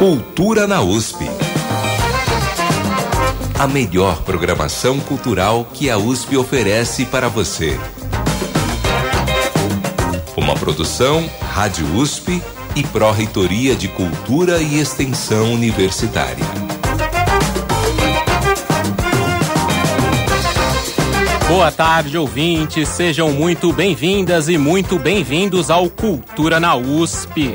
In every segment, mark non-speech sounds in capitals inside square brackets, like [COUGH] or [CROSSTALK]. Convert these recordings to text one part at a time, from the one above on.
Cultura na USP. A melhor programação cultural que a USP oferece para você. Uma produção Rádio USP e Pró-Reitoria de Cultura e Extensão Universitária. Boa tarde, ouvintes. Sejam muito bem-vindas e muito bem-vindos ao Cultura na USP.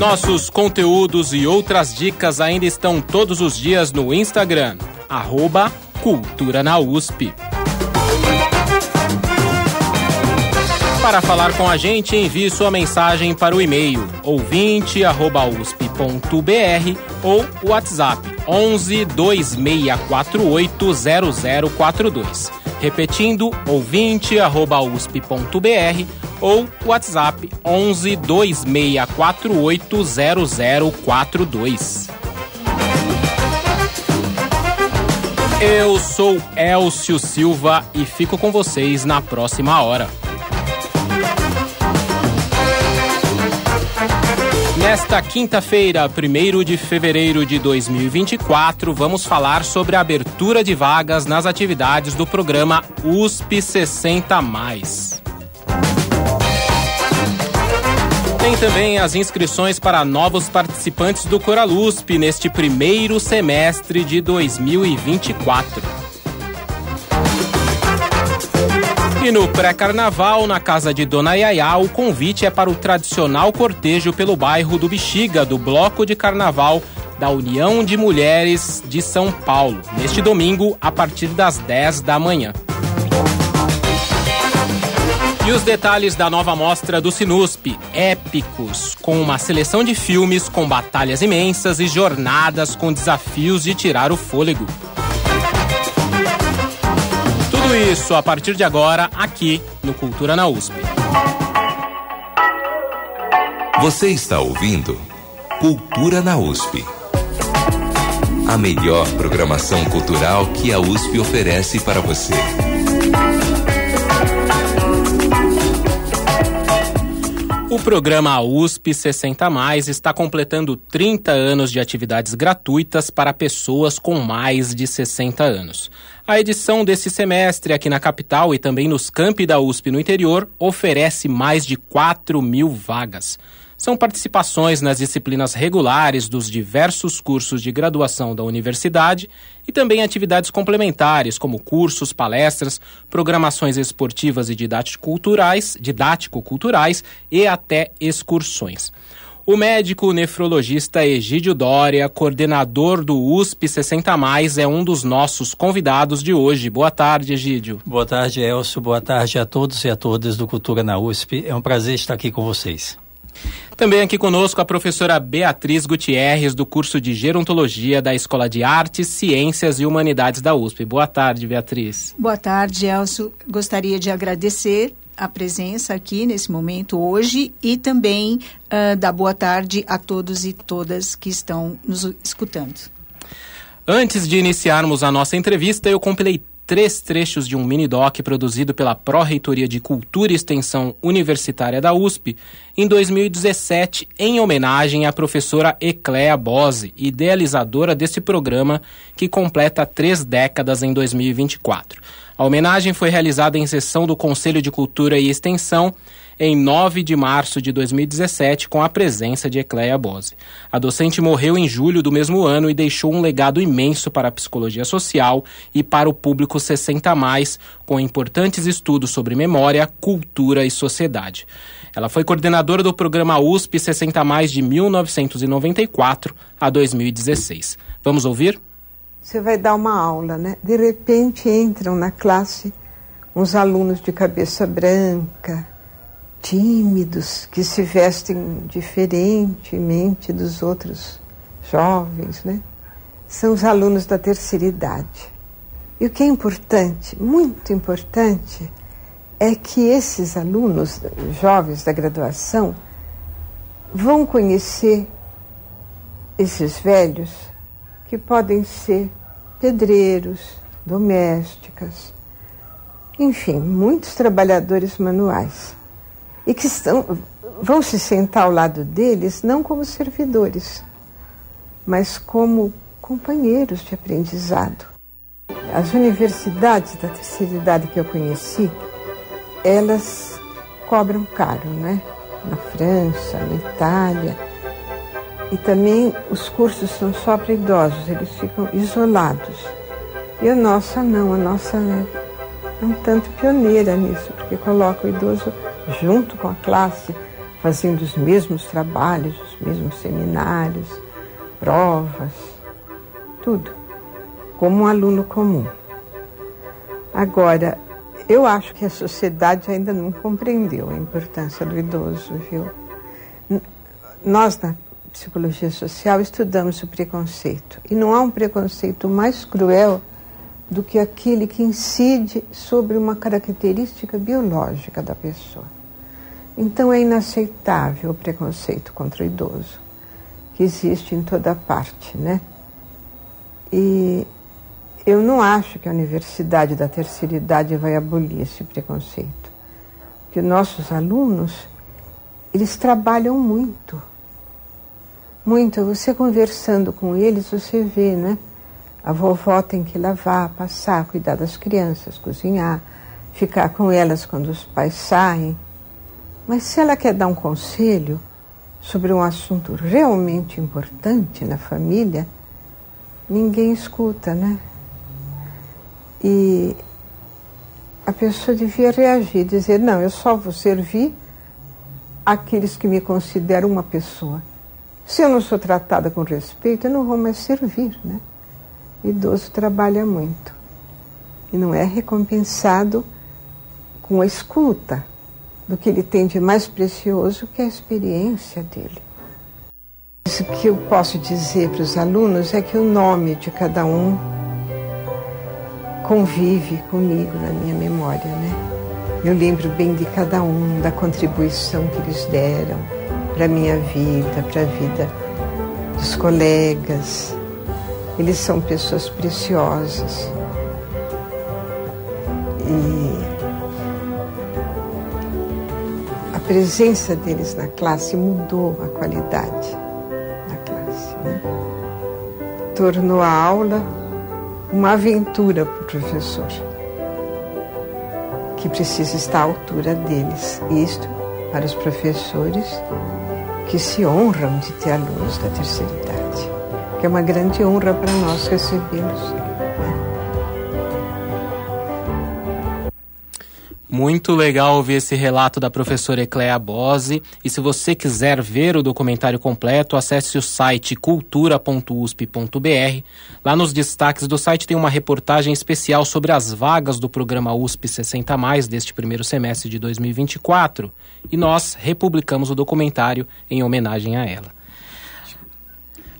Nossos conteúdos e outras dicas ainda estão todos os dias no Instagram, arroba Cultura na USP. Para falar com a gente, envie sua mensagem para o e-mail ouvinte@usp.br ou WhatsApp 11 2648 0042. Repetindo, ouvinte@usp.br ou WhatsApp 11 2648 0042. Eu sou Elcio Silva e fico com vocês na próxima hora. Nesta quinta-feira, 1 de fevereiro de 2024, vamos falar sobre a abertura de vagas nas atividades do programa USP 60. Tem também as inscrições para novos participantes do Coralusp neste primeiro semestre de 2024. E no pré-carnaval, na casa de Dona Yaya, o convite é para o tradicional cortejo pelo bairro do Bexiga, do Bloco de Carnaval da União de Mulheres de São Paulo, neste domingo, a partir das 10 da manhã. E os detalhes da nova mostra do Sinusp, épicos, com uma seleção de filmes com batalhas imensas e jornadas com desafios de tirar o fôlego. Tudo isso a partir de agora, aqui no Cultura na USP. Você está ouvindo Cultura na USP. A melhor programação cultural que a USP oferece para você. O programa USP 60 Mais está completando 30 anos de atividades gratuitas para pessoas com mais de 60 anos. A edição desse semestre aqui na capital e também nos campi da USP no interior oferece mais de 4 mil vagas são participações nas disciplinas regulares dos diversos cursos de graduação da universidade e também atividades complementares, como cursos, palestras, programações esportivas e didático-culturais, didático-culturais e até excursões. O médico nefrologista Egídio Dória, coordenador do USP 60 Mais, é um dos nossos convidados de hoje. Boa tarde, Egídio. Boa tarde, Elcio. Boa tarde a todos e a todas do Cultura na USP. É um prazer estar aqui com vocês. Também aqui conosco a professora Beatriz Gutierrez, do curso de Gerontologia da Escola de Artes, Ciências e Humanidades da USP. Boa tarde, Beatriz. Boa tarde, Elcio. Gostaria de agradecer a presença aqui nesse momento hoje e também uh, dar boa tarde a todos e todas que estão nos escutando. Antes de iniciarmos a nossa entrevista, eu compilei três trechos de um mini-doc produzido pela Pró-Reitoria de Cultura e Extensão Universitária da USP em 2017, em homenagem à professora Ecléa Bose, idealizadora desse programa que completa três décadas em 2024. A homenagem foi realizada em sessão do Conselho de Cultura e Extensão em 9 de março de 2017 com a presença de Ecleia Bose. A docente morreu em julho do mesmo ano e deixou um legado imenso para a psicologia social e para o público 60 mais, com importantes estudos sobre memória, cultura e sociedade. Ela foi coordenadora do programa USP 60 mais de 1994 a 2016. Vamos ouvir? Você vai dar uma aula, né? De repente entram na classe uns alunos de cabeça branca, tímidos, que se vestem diferentemente dos outros jovens, né? São os alunos da terceira idade. E o que é importante, muito importante, é que esses alunos jovens da graduação vão conhecer esses velhos que podem ser pedreiros, domésticas, enfim, muitos trabalhadores manuais e que estão, vão se sentar ao lado deles não como servidores, mas como companheiros de aprendizado. As universidades da terceira idade que eu conheci, elas cobram caro, né? Na França, na Itália. E também os cursos são só para idosos, eles ficam isolados. E a nossa não, a nossa é um tanto pioneira nisso, porque coloca o idoso junto com a classe, fazendo os mesmos trabalhos, os mesmos seminários, provas, tudo, como um aluno comum. Agora, eu acho que a sociedade ainda não compreendeu a importância do idoso, viu? Nós, na psicologia social, estudamos o preconceito. E não há um preconceito mais cruel do que aquele que incide sobre uma característica biológica da pessoa. Então é inaceitável o preconceito contra o idoso, que existe em toda parte, né? E eu não acho que a universidade da terceira idade vai abolir esse preconceito. Porque nossos alunos, eles trabalham muito. Muito. Você conversando com eles, você vê, né? A vovó tem que lavar, passar, cuidar das crianças, cozinhar, ficar com elas quando os pais saem. Mas se ela quer dar um conselho sobre um assunto realmente importante na família, ninguém escuta, né? E a pessoa devia reagir, dizer: não, eu só vou servir aqueles que me consideram uma pessoa. Se eu não sou tratada com respeito, eu não vou mais servir, né? Idoso trabalha muito e não é recompensado com a escuta do que ele tem de mais precioso, que é a experiência dele. Isso que eu posso dizer para os alunos é que o nome de cada um convive comigo na minha memória, né? Eu lembro bem de cada um, da contribuição que eles deram para a minha vida, para a vida dos colegas, eles são pessoas preciosas. E a presença deles na classe mudou a qualidade da classe. Né? Tornou a aula uma aventura para o professor, que precisa estar à altura deles. Isto para os professores que se honram de ter alunos da terceira idade que é uma grande honra para nós recebê-los. Muito legal ouvir esse relato da professora Ecléa Bose. E se você quiser ver o documentário completo, acesse o site cultura.usp.br. Lá nos destaques do site tem uma reportagem especial sobre as vagas do programa USP 60 mais deste primeiro semestre de 2024. E nós republicamos o documentário em homenagem a ela.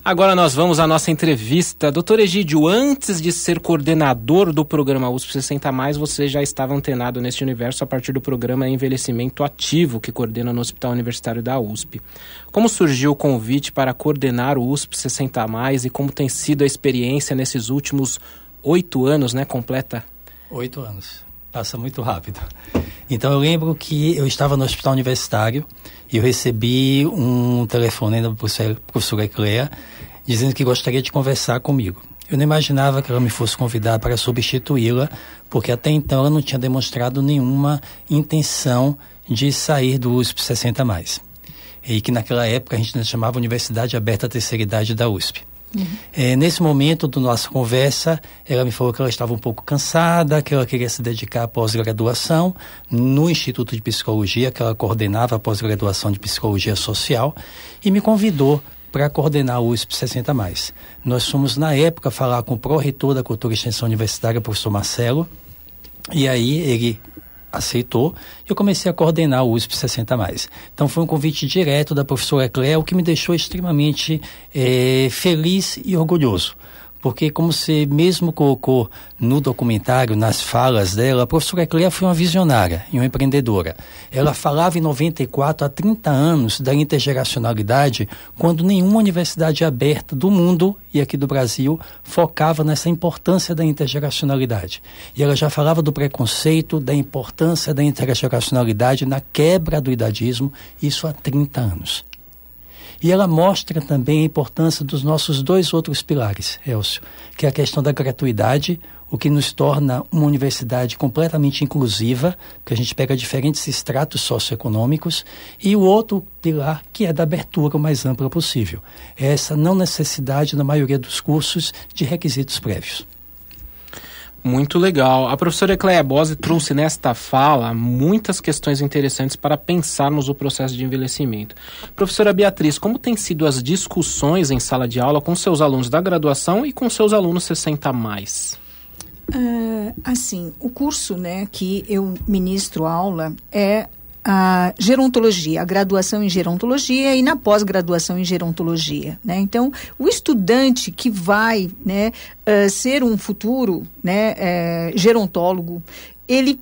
Agora nós vamos à nossa entrevista. Doutor Egídio, antes de ser coordenador do programa USP 60 Mais, você já estava antenado neste universo a partir do programa Envelhecimento Ativo, que coordena no Hospital Universitário da USP. Como surgiu o convite para coordenar o USP 60 Mais e como tem sido a experiência nesses últimos oito anos, né? Completa? Oito anos. Passa muito rápido. Então eu lembro que eu estava no hospital universitário eu recebi um telefone da professora Eclea dizendo que gostaria de conversar comigo. Eu não imaginava que ela me fosse convidar para substituí-la, porque até então ela não tinha demonstrado nenhuma intenção de sair do USP 60 mais. E que naquela época a gente chamava Universidade Aberta Terceira Idade da USP. Uhum. É, nesse momento da nossa conversa, ela me falou que ela estava um pouco cansada, que ela queria se dedicar à pós-graduação no Instituto de Psicologia, que ela coordenava a pós-graduação de Psicologia Social, e me convidou para coordenar o USP 60 mais. Nós fomos na época falar com o pró-reitor da Cultura e Extensão Universitária, professor Marcelo, E aí ele aceitou e eu comecei a coordenar o USP 60 mais. Então foi um convite direto da professora Cléa, o que me deixou extremamente é, feliz e orgulhoso porque como você mesmo colocou no documentário, nas falas dela, a professora Cléa foi uma visionária e uma empreendedora. Ela falava em 94 há 30 anos da intergeracionalidade, quando nenhuma universidade aberta do mundo e aqui do Brasil focava nessa importância da intergeracionalidade. E ela já falava do preconceito, da importância da intergeracionalidade na quebra do idadismo, isso há 30 anos. E ela mostra também a importância dos nossos dois outros pilares, Elcio, que é a questão da gratuidade, o que nos torna uma universidade completamente inclusiva, que a gente pega diferentes estratos socioeconômicos, e o outro pilar, que é da abertura o mais ampla possível. É essa não necessidade, na maioria dos cursos, de requisitos prévios. Muito legal. A professora Ecleia Bose trouxe nesta fala muitas questões interessantes para pensarmos o processo de envelhecimento. Professora Beatriz, como têm sido as discussões em sala de aula com seus alunos da graduação e com seus alunos 60 mais? Uh, assim, o curso né, que eu ministro aula é a gerontologia, a graduação em gerontologia e na pós-graduação em gerontologia. Né? Então, o estudante que vai né, uh, ser um futuro né, uh, gerontólogo, ele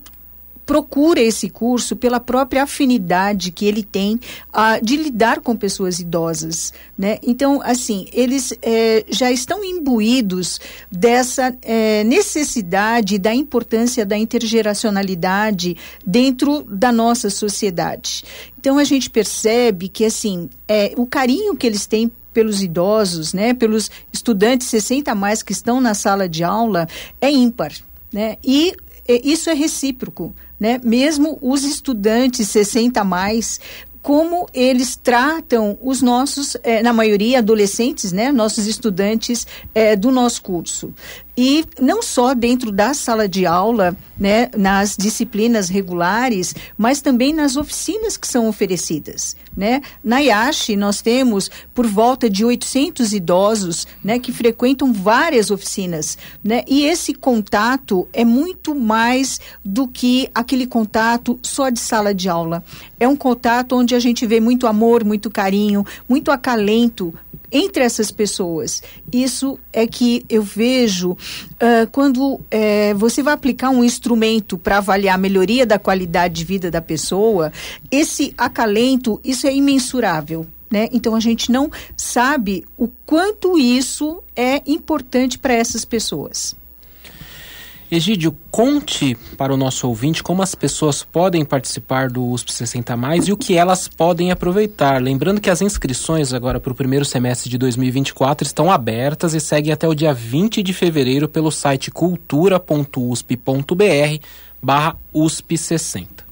procura esse curso pela própria afinidade que ele tem uh, de lidar com pessoas idosas, né? Então, assim, eles eh, já estão imbuídos dessa eh, necessidade da importância da intergeracionalidade dentro da nossa sociedade. Então, a gente percebe que, assim, é, o carinho que eles têm pelos idosos, né, pelos estudantes 60 a mais que estão na sala de aula, é ímpar. Né? E isso é recíproco né? Mesmo os estudantes 60 a mais, como eles tratam os nossos, eh, na maioria adolescentes, né, nossos estudantes eh, do nosso curso. E não só dentro da sala de aula, né, nas disciplinas regulares, mas também nas oficinas que são oferecidas. Né? Na IASH, nós temos por volta de 800 idosos né, que frequentam várias oficinas. Né? E esse contato é muito mais do que aquele contato só de sala de aula. É um contato onde a gente vê muito amor, muito carinho, muito acalento entre essas pessoas. Isso é que eu vejo uh, quando uh, você vai aplicar um instrumento para avaliar a melhoria da qualidade de vida da pessoa, esse acalento, isso é imensurável. Né? Então a gente não sabe o quanto isso é importante para essas pessoas. Egídio, conte para o nosso ouvinte como as pessoas podem participar do USP 60 Mais e o que elas podem aproveitar. Lembrando que as inscrições agora para o primeiro semestre de 2024 estão abertas e seguem até o dia 20 de fevereiro pelo site cultura.usp.br barra USP 60.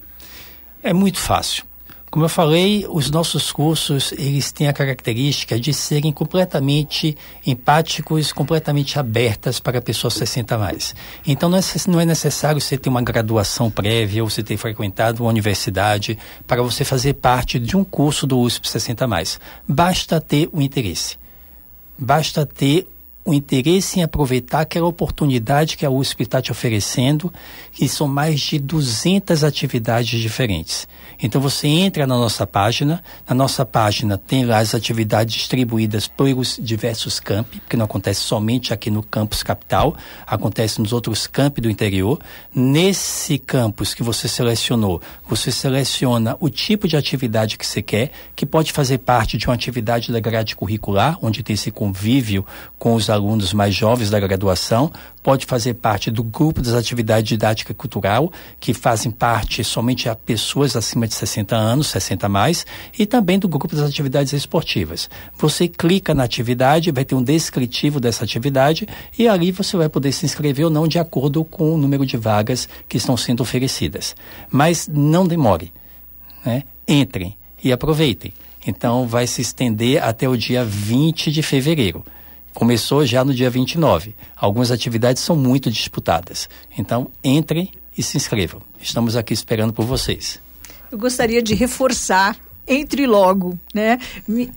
É muito fácil. Como eu falei, os nossos cursos, eles têm a característica de serem completamente empáticos, completamente abertas para pessoas 60 mais. Então não é, não é necessário você ter uma graduação prévia ou você ter frequentado uma universidade para você fazer parte de um curso do USP 60 mais. Basta ter o interesse. Basta ter o interesse em aproveitar aquela oportunidade que a USP está te oferecendo, que são mais de 200 atividades diferentes. Então você entra na nossa página, na nossa página tem lá as atividades distribuídas pelos diversos campi, que não acontece somente aqui no campus capital, acontece nos outros campi do interior. Nesse campus que você selecionou, você seleciona o tipo de atividade que você quer, que pode fazer parte de uma atividade da grade curricular, onde tem esse convívio com os alunos mais jovens da graduação, pode fazer parte do grupo das atividades didática e cultural, que fazem parte somente a pessoas acima de 60 anos, 60 mais, e também do grupo das atividades esportivas. Você clica na atividade, vai ter um descritivo dessa atividade e ali você vai poder se inscrever ou não de acordo com o número de vagas que estão sendo oferecidas. Mas não demore, né? Entrem e aproveitem. Então vai se estender até o dia 20 de fevereiro. Começou já no dia 29. Algumas atividades são muito disputadas. Então, entrem e se inscrevam. Estamos aqui esperando por vocês. Eu gostaria de reforçar entre logo, né?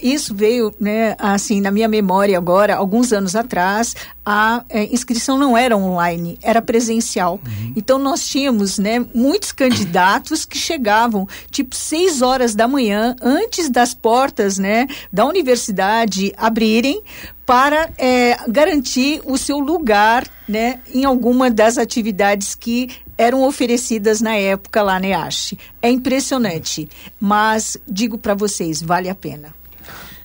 Isso veio, né, assim, na minha memória agora, alguns anos atrás, a é, inscrição não era online, era presencial. Uhum. Então nós tínhamos, né, muitos candidatos que chegavam tipo seis horas da manhã antes das portas, né, da universidade abrirem para é, garantir o seu lugar, né, em alguma das atividades que eram oferecidas na época lá na EASH. É impressionante, mas digo para vocês, vale a pena.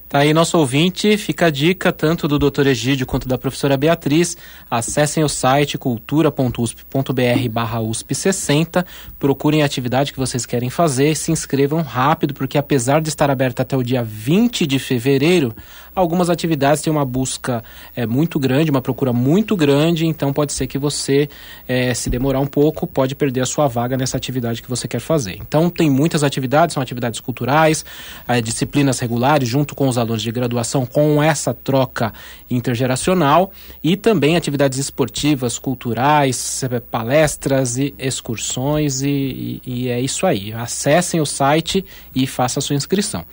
Tá aí nosso ouvinte, fica a dica tanto do Dr. Egídio quanto da professora Beatriz. Acessem o site cultura.usp.br barra USP60, procurem a atividade que vocês querem fazer, se inscrevam rápido, porque apesar de estar aberta até o dia 20 de fevereiro, algumas atividades têm uma busca é, muito grande, uma procura muito grande, então pode ser que você, é, se demorar um pouco, pode perder a sua vaga nessa atividade que você quer fazer. Então tem muitas atividades, são atividades culturais, é, disciplinas regulares, junto com os os alunos de graduação com essa troca intergeracional e também atividades esportivas, culturais, palestras e excursões e, e, e é isso aí. Acessem o site e façam a sua inscrição.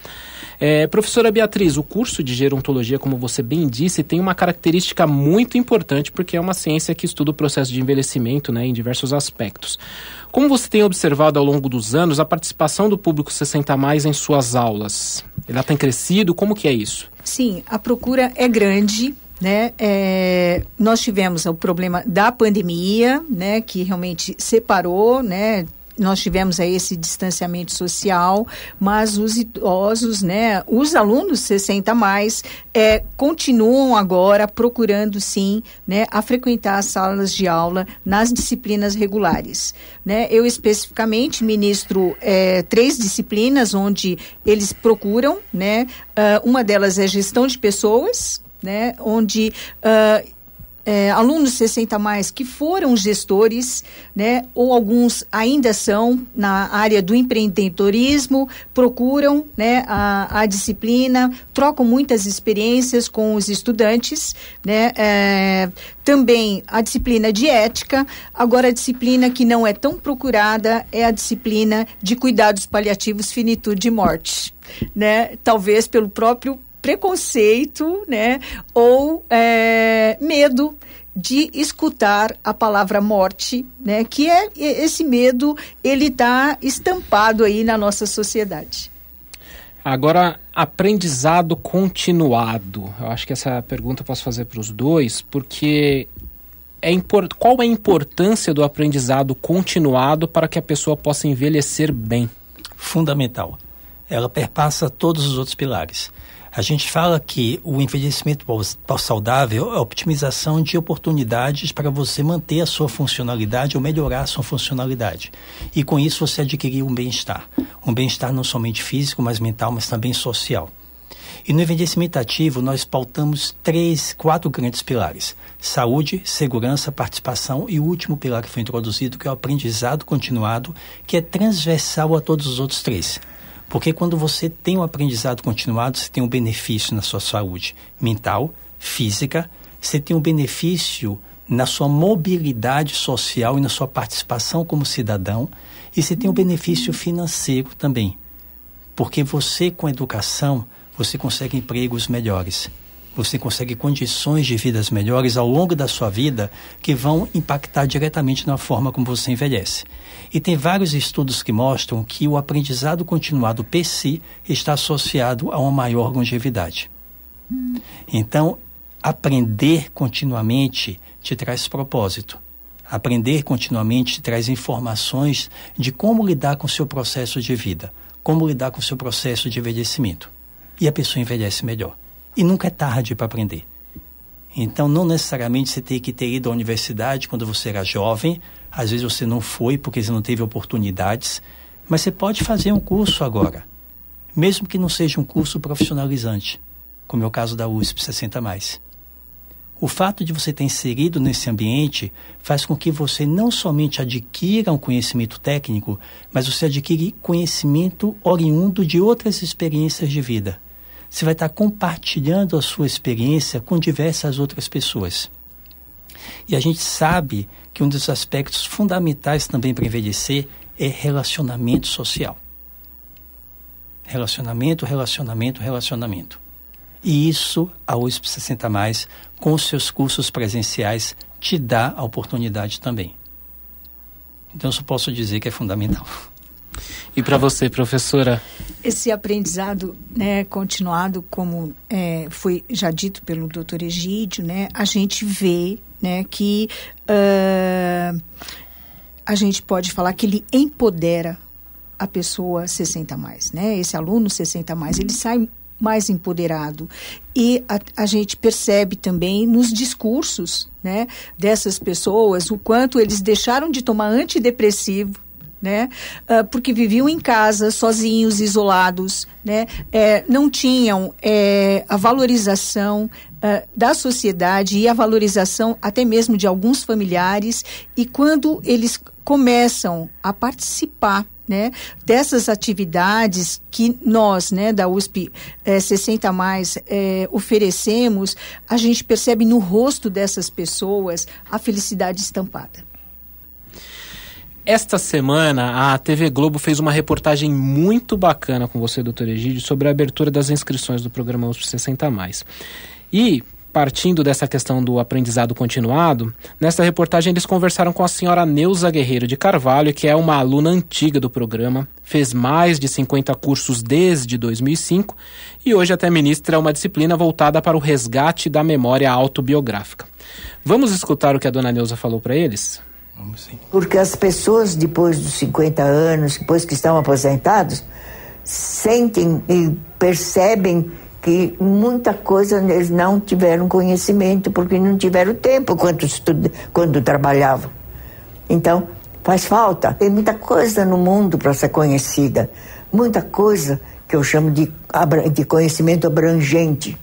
É, professora Beatriz, o curso de gerontologia, como você bem disse, tem uma característica muito importante porque é uma ciência que estuda o processo de envelhecimento né, em diversos aspectos. Como você tem observado ao longo dos anos a participação do público 60 mais em suas aulas? Ela tem crescido? Como que é isso? Sim, a procura é grande. Né? É, nós tivemos o problema da pandemia, né, que realmente separou, né, nós tivemos aí esse distanciamento social, mas os idosos, né, os alunos 60 mais, é, continuam agora procurando sim, né, a frequentar as salas de aula nas disciplinas regulares, né? Eu especificamente ministro é, três disciplinas onde eles procuram, né? Uh, uma delas é gestão de pessoas, né? Onde uh, é, alunos 60 mais que foram gestores, né, ou alguns ainda são na área do empreendedorismo, procuram né, a, a disciplina, trocam muitas experiências com os estudantes, né, é, também a disciplina de ética, agora a disciplina que não é tão procurada é a disciplina de cuidados paliativos, finitude e morte, né, talvez pelo próprio preconceito, né, ou é, medo de escutar a palavra morte, né, que é esse medo, ele está estampado aí na nossa sociedade. Agora, aprendizado continuado. Eu acho que essa pergunta eu posso fazer para os dois, porque é import... qual é a importância do aprendizado continuado para que a pessoa possa envelhecer bem? Fundamental. Ela perpassa todos os outros pilares. A gente fala que o envelhecimento saudável é a optimização de oportunidades para você manter a sua funcionalidade ou melhorar a sua funcionalidade. E com isso você adquirir um bem-estar. Um bem-estar não somente físico, mas mental, mas também social. E no envelhecimento ativo, nós pautamos três, quatro grandes pilares: saúde, segurança, participação e o último pilar que foi introduzido, que é o aprendizado continuado, que é transversal a todos os outros três. Porque quando você tem um aprendizado continuado, você tem um benefício na sua saúde mental, física, você tem um benefício na sua mobilidade social e na sua participação como cidadão, e você tem um benefício financeiro também. Porque você, com educação, você consegue empregos melhores. Você consegue condições de vidas melhores ao longo da sua vida que vão impactar diretamente na forma como você envelhece. E tem vários estudos que mostram que o aprendizado continuado si está associado a uma maior longevidade. Então, aprender continuamente te traz propósito. Aprender continuamente te traz informações de como lidar com o seu processo de vida, como lidar com o seu processo de envelhecimento. E a pessoa envelhece melhor. E nunca é tarde para aprender. Então, não necessariamente você tem que ter ido à universidade quando você era jovem às vezes você não foi porque você não teve oportunidades, mas você pode fazer um curso agora, mesmo que não seja um curso profissionalizante, como é o caso da USP 60 mais. O fato de você ter inserido nesse ambiente faz com que você não somente adquira um conhecimento técnico, mas você adquire conhecimento oriundo de outras experiências de vida. Você vai estar compartilhando a sua experiência com diversas outras pessoas. E a gente sabe que um dos aspectos fundamentais também para envelhecer é relacionamento social. Relacionamento, relacionamento, relacionamento. E isso a USP 60 mais com seus cursos presenciais te dá a oportunidade também. Então eu só posso dizer que é fundamental. [LAUGHS] E para você, professora? Esse aprendizado né, continuado, como é, foi já dito pelo doutor Egídio, né, a gente vê né, que uh, a gente pode falar que ele empodera a pessoa 60 mais, né? Esse aluno 60 mais, ele sai mais empoderado. E a, a, gente percebe também nos discursos né, dessas pessoas o quanto eles deixaram de tomar antidepressivo. Né? Uh, porque viviam em casa, sozinhos, isolados, né? É, não tinham é, a valorização uh, da sociedade e a valorização até mesmo de alguns familiares. E quando eles começam a participar né, dessas atividades que nós, né, da USP é, 60 mais é, oferecemos, a gente percebe no rosto dessas pessoas a felicidade estampada. Esta semana, a TV Globo fez uma reportagem muito bacana com você, doutor Egídio, sobre a abertura das inscrições do programa USP 60 mais. E partindo dessa questão do aprendizado continuado, nesta reportagem eles conversaram com a senhora Neuza Guerreiro de Carvalho, que é uma aluna antiga do programa, fez mais de 50 cursos desde 2005 e hoje até ministra uma disciplina voltada para o resgate da memória autobiográfica. Vamos escutar o que a dona Neuza falou para eles? Vamos sim. Porque as pessoas, depois dos 50 anos, depois que estão aposentados, sentem e percebem que muita coisa eles não tiveram conhecimento porque não tiveram tempo quando, estuda, quando trabalhavam. Então, faz falta. Tem muita coisa no mundo para ser conhecida, muita coisa que eu chamo de, de conhecimento abrangente.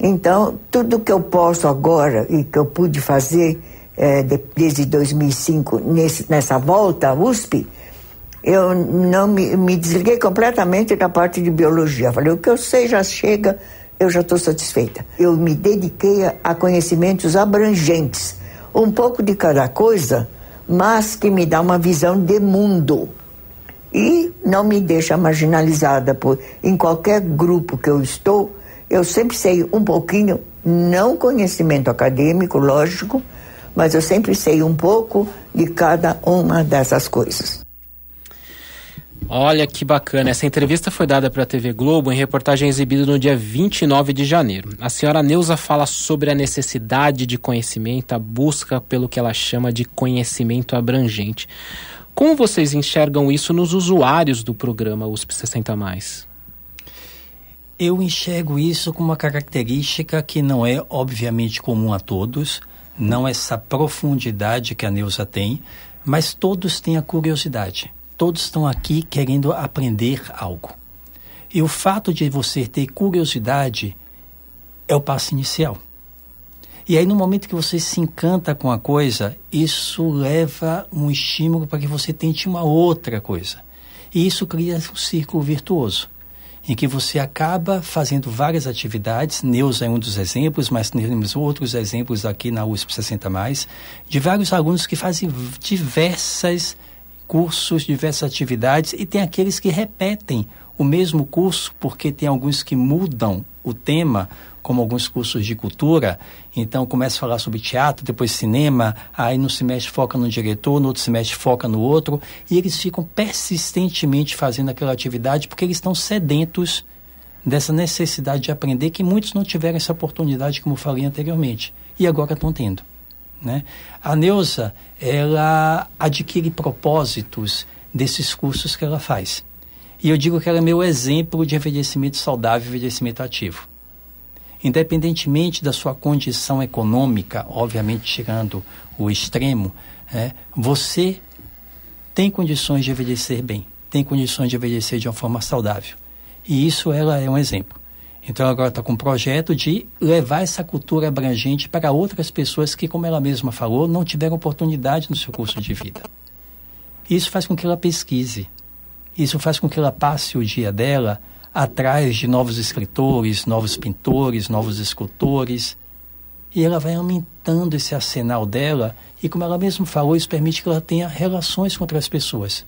Então, tudo que eu posso agora e que eu pude fazer é, de, desde 2005 nesse, nessa volta à USP, eu não me, me desliguei completamente da parte de biologia. Falei, o que eu sei já chega, eu já estou satisfeita. Eu me dediquei a, a conhecimentos abrangentes, um pouco de cada coisa, mas que me dá uma visão de mundo e não me deixa marginalizada por em qualquer grupo que eu estou eu sempre sei um pouquinho não conhecimento acadêmico lógico mas eu sempre sei um pouco de cada uma dessas coisas Olha que bacana. Essa entrevista foi dada para a TV Globo em reportagem exibida no dia 29 de janeiro. A senhora Neuza fala sobre a necessidade de conhecimento, a busca pelo que ela chama de conhecimento abrangente. Como vocês enxergam isso nos usuários do programa USP 60 mais? Eu enxergo isso como uma característica que não é obviamente comum a todos, não essa profundidade que a Neuza tem, mas todos têm a curiosidade todos estão aqui querendo aprender algo. E o fato de você ter curiosidade é o passo inicial. E aí, no momento que você se encanta com a coisa, isso leva um estímulo para que você tente uma outra coisa. E isso cria um círculo virtuoso, em que você acaba fazendo várias atividades. Neuza é um dos exemplos, mas temos outros exemplos aqui na USP 60, de vários alunos que fazem diversas cursos, diversas atividades e tem aqueles que repetem o mesmo curso porque tem alguns que mudam o tema, como alguns cursos de cultura, então começa a falar sobre teatro, depois cinema, aí no semestre foca no diretor, no outro semestre foca no outro, e eles ficam persistentemente fazendo aquela atividade porque eles estão sedentos dessa necessidade de aprender que muitos não tiveram essa oportunidade, como falei anteriormente, e agora estão tendo. Né? A Neuza, ela adquire propósitos desses cursos que ela faz. E eu digo que ela é meu exemplo de envelhecimento saudável e envelhecimento ativo. Independentemente da sua condição econômica, obviamente tirando o extremo, né, você tem condições de envelhecer bem, tem condições de envelhecer de uma forma saudável. E isso ela é um exemplo. Então agora está com um projeto de levar essa cultura abrangente para outras pessoas que, como ela mesma falou, não tiveram oportunidade no seu curso de vida. Isso faz com que ela pesquise. Isso faz com que ela passe o dia dela atrás de novos escritores, novos pintores, novos escultores. E ela vai aumentando esse arsenal dela, e como ela mesma falou, isso permite que ela tenha relações com outras pessoas.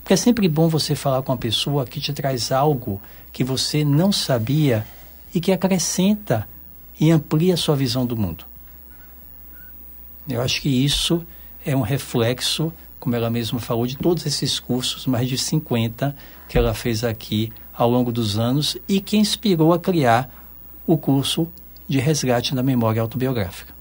Porque é sempre bom você falar com uma pessoa que te traz algo que você não sabia e que acrescenta e amplia a sua visão do mundo. Eu acho que isso é um reflexo, como ela mesma falou, de todos esses cursos, mais de 50 que ela fez aqui ao longo dos anos e que inspirou a criar o curso de resgate da memória autobiográfica.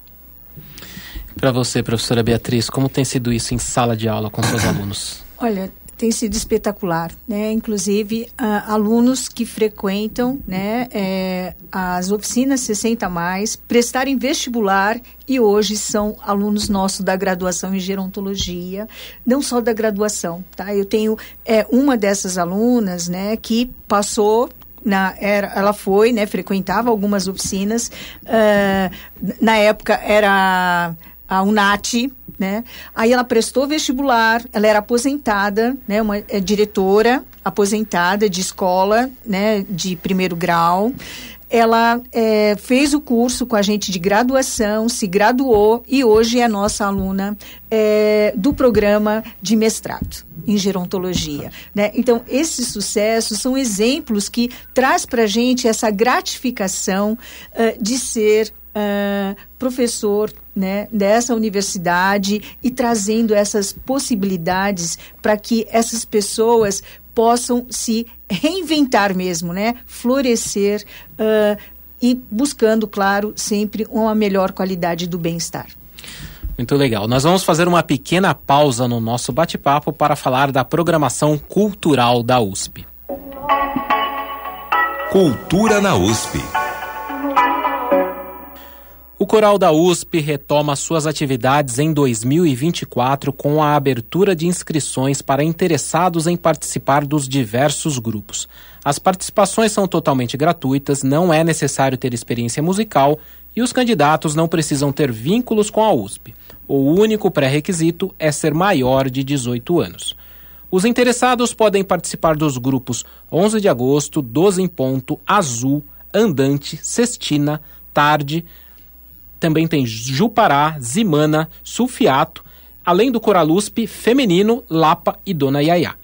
Para você, professora Beatriz, como tem sido isso em sala de aula com seus [COUGHS] alunos? Olha, tem sido espetacular, né? Inclusive uh, alunos que frequentam, né, é, as oficinas 60 mais, prestarem vestibular e hoje são alunos nossos da graduação em gerontologia, não só da graduação, tá? Eu tenho é, uma dessas alunas, né, que passou na, era, ela foi, né, frequentava algumas oficinas. Uh, na época era a UNAT, né? Aí ela prestou vestibular, ela era aposentada, né? Uma é, diretora aposentada de escola, né? De primeiro grau. Ela é, fez o curso com a gente de graduação, se graduou e hoje é nossa aluna é, do programa de mestrado em gerontologia. Né? Então, esses sucessos são exemplos que traz para a gente essa gratificação uh, de ser uh, professor né, dessa universidade e trazendo essas possibilidades para que essas pessoas possam se reinventar mesmo, né, florescer uh, e buscando, claro, sempre uma melhor qualidade do bem-estar. Muito legal. Nós vamos fazer uma pequena pausa no nosso bate-papo para falar da programação cultural da USP. Cultura na USP. O Coral da USP retoma suas atividades em 2024 com a abertura de inscrições para interessados em participar dos diversos grupos. As participações são totalmente gratuitas, não é necessário ter experiência musical e os candidatos não precisam ter vínculos com a USP. O único pré-requisito é ser maior de 18 anos. Os interessados podem participar dos grupos 11 de agosto, 12 em ponto, Azul, Andante, Cestina, Tarde, também tem Jupará, Zimana, Sulfiato, além do Coraluspe, Feminino, Lapa e Dona Yaya.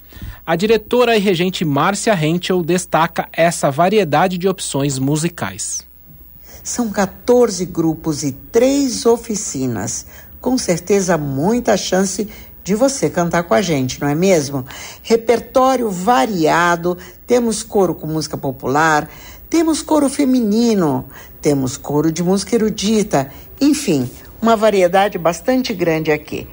A diretora e regente Márcia Henschel destaca essa variedade de opções musicais. São 14 grupos e três oficinas. Com certeza, muita chance de você cantar com a gente, não é mesmo? Repertório variado, temos coro com música popular, temos coro feminino, temos coro de música erudita, enfim, uma variedade bastante grande aqui.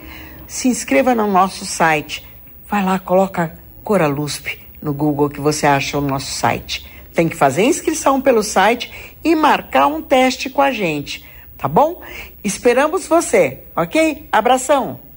Se inscreva no nosso site. Vai lá, coloca Coralusp no Google que você acha o nosso site. Tem que fazer inscrição pelo site e marcar um teste com a gente, tá bom? Esperamos você, ok? Abração!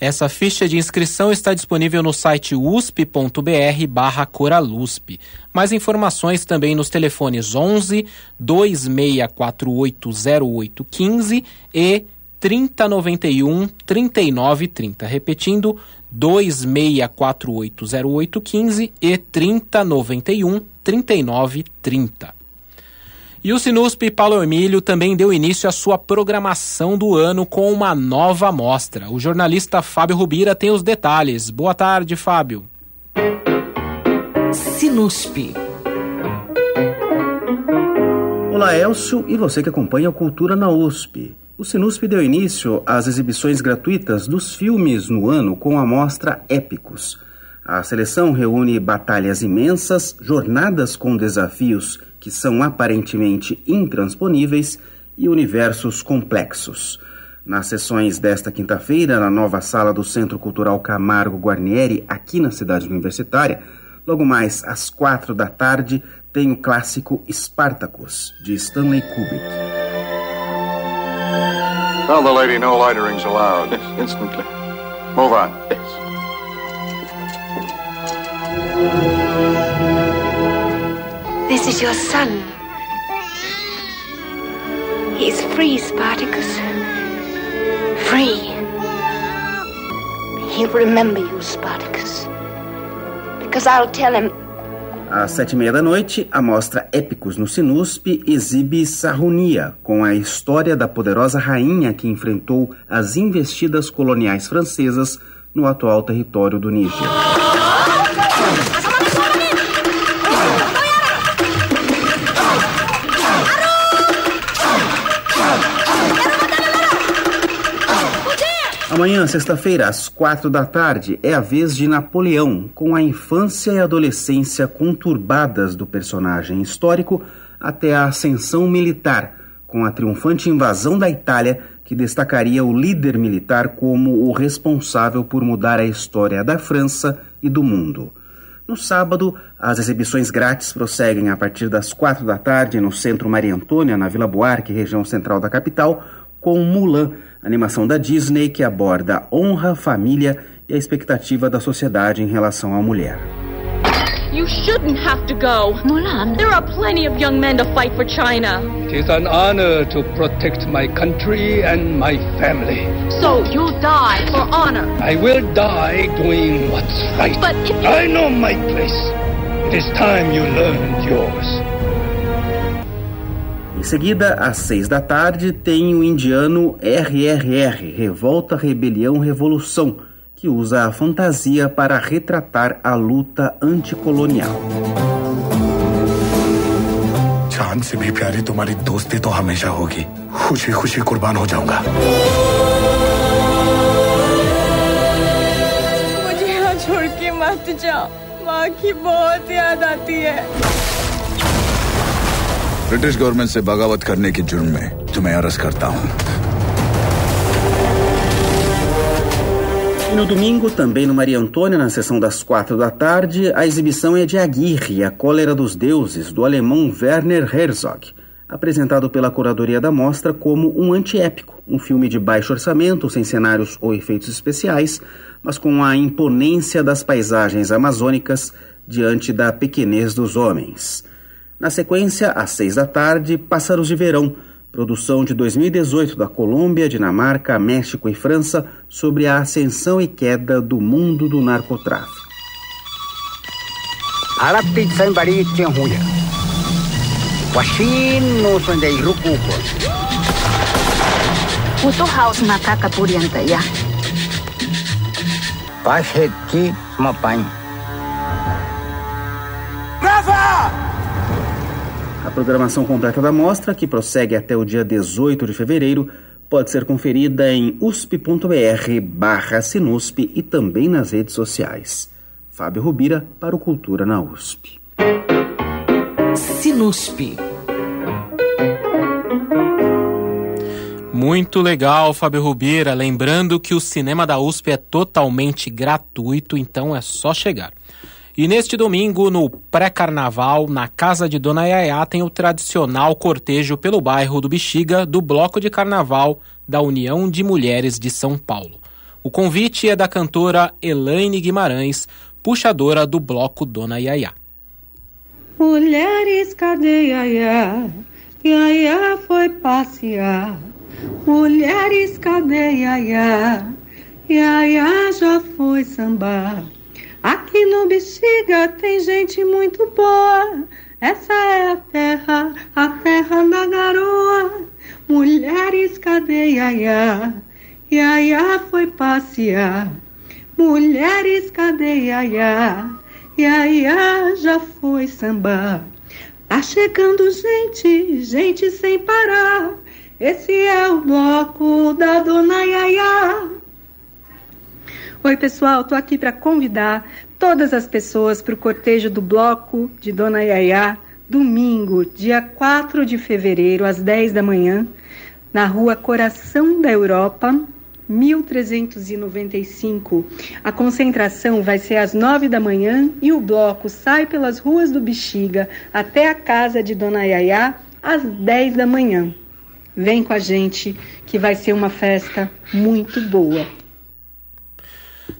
Essa ficha de inscrição está disponível no site usp.br barra Coralusp. Mais informações também nos telefones 11 26480815 e 3091 3930. Repetindo, 26480815 e 3091 3930. E o Sinusp Paulo Emílio também deu início à sua programação do ano com uma nova mostra. O jornalista Fábio Rubira tem os detalhes. Boa tarde, Fábio. Sinusp. Olá, Elcio e você que acompanha a Cultura na USP. O Sinusp deu início às exibições gratuitas dos filmes no ano com a mostra Épicos. A seleção reúne batalhas imensas, jornadas com desafios que são aparentemente intransponíveis e universos complexos. Nas sessões desta quinta-feira, na nova sala do Centro Cultural Camargo Guarnieri, aqui na cidade universitária, logo mais às quatro da tarde, tem o clássico Spartacus, de Stanley Kubrick. Tell the lady no lighterings allowed. Yes, instantly. Move on. Yes. This is your son. He's free, Spartacus. Free. He'll remember you, Spartacus. Because I'll tell him. Às sete e meia da noite, a mostra Épicos no Sinusp exibe Sarrunia, com a história da poderosa rainha que enfrentou as investidas coloniais francesas no atual território do Níger. Amanhã, sexta-feira, às quatro da tarde, é a vez de Napoleão, com a infância e adolescência conturbadas do personagem histórico até a ascensão militar, com a triunfante invasão da Itália, que destacaria o líder militar como o responsável por mudar a história da França e do mundo. No sábado, as exibições grátis prosseguem a partir das quatro da tarde no Centro Maria Antônia, na Vila Buarque, região central da capital, com Mulan animação da Disney que aborda honra, família e a expectativa da sociedade em relação à mulher. You shouldn't have to go. Mulan. There are plenty of young men to fight for China. It is an honor to protect my country and my family. So you'll die for honor. I will die doing what's right. But if you... I know my place. It is time you learned yours. Em seguida, às seis da tarde, tem o indiano RRR Revolta, Rebelião, Revolução que usa a fantasia para retratar a luta anticolonial. चांद से भी प्यारी तुम्हारी दोस्ती तो हमेशा होगी खुशी खुशी कुर्बान हो जाऊंगा मुझे यहाँ छोड़ के मत जाओ माँ की बहुत याद आती है ब्रिटिश गवर्नमेंट से बगावत करने के जुर्म में तुम्हें अरेस्ट करता हूँ E no domingo, também no Maria Antônia, na sessão das quatro da tarde, a exibição é de Aguirre, A Cólera dos Deuses, do alemão Werner Herzog, apresentado pela curadoria da mostra como um antiépico, um filme de baixo orçamento, sem cenários ou efeitos especiais, mas com a imponência das paisagens amazônicas diante da pequenez dos homens. Na sequência, às seis da tarde, Pássaros de Verão, produção de 2018 da Colômbia, Dinamarca, México e França sobre a ascensão e queda do mundo do narcotráfico. Harapit programação completa da mostra, que prossegue até o dia 18 de fevereiro, pode ser conferida em usp.br barra sinusp e também nas redes sociais. Fábio Rubira para o Cultura na USP. Sinusp. Muito legal, Fábio Rubira. Lembrando que o cinema da USP é totalmente gratuito, então é só chegar. E neste domingo, no pré-carnaval, na casa de Dona Yaya, tem o tradicional cortejo pelo bairro do Bexiga do Bloco de Carnaval da União de Mulheres de São Paulo. O convite é da cantora Elaine Guimarães, puxadora do bloco Dona Yaya. Mulheres, cadê Yaya? Yaya foi passear. Mulheres, cadê Yaya? Yaya já foi sambar. Aqui no Bexiga tem gente muito boa. Essa é a terra, a terra da garoa. Mulheres, cadê Yaya? Yaya foi passear. Mulheres, cadê Yaya? Yaya já foi sambar. Tá chegando gente, gente sem parar. Esse é o bloco da dona Yaya. Oi, pessoal, tô aqui para convidar todas as pessoas para o cortejo do bloco de Dona Yaya, domingo, dia 4 de fevereiro, às 10 da manhã, na rua Coração da Europa, 1395. A concentração vai ser às 9 da manhã e o bloco sai pelas ruas do Bexiga até a casa de Dona Yaya às 10 da manhã. Vem com a gente que vai ser uma festa muito boa.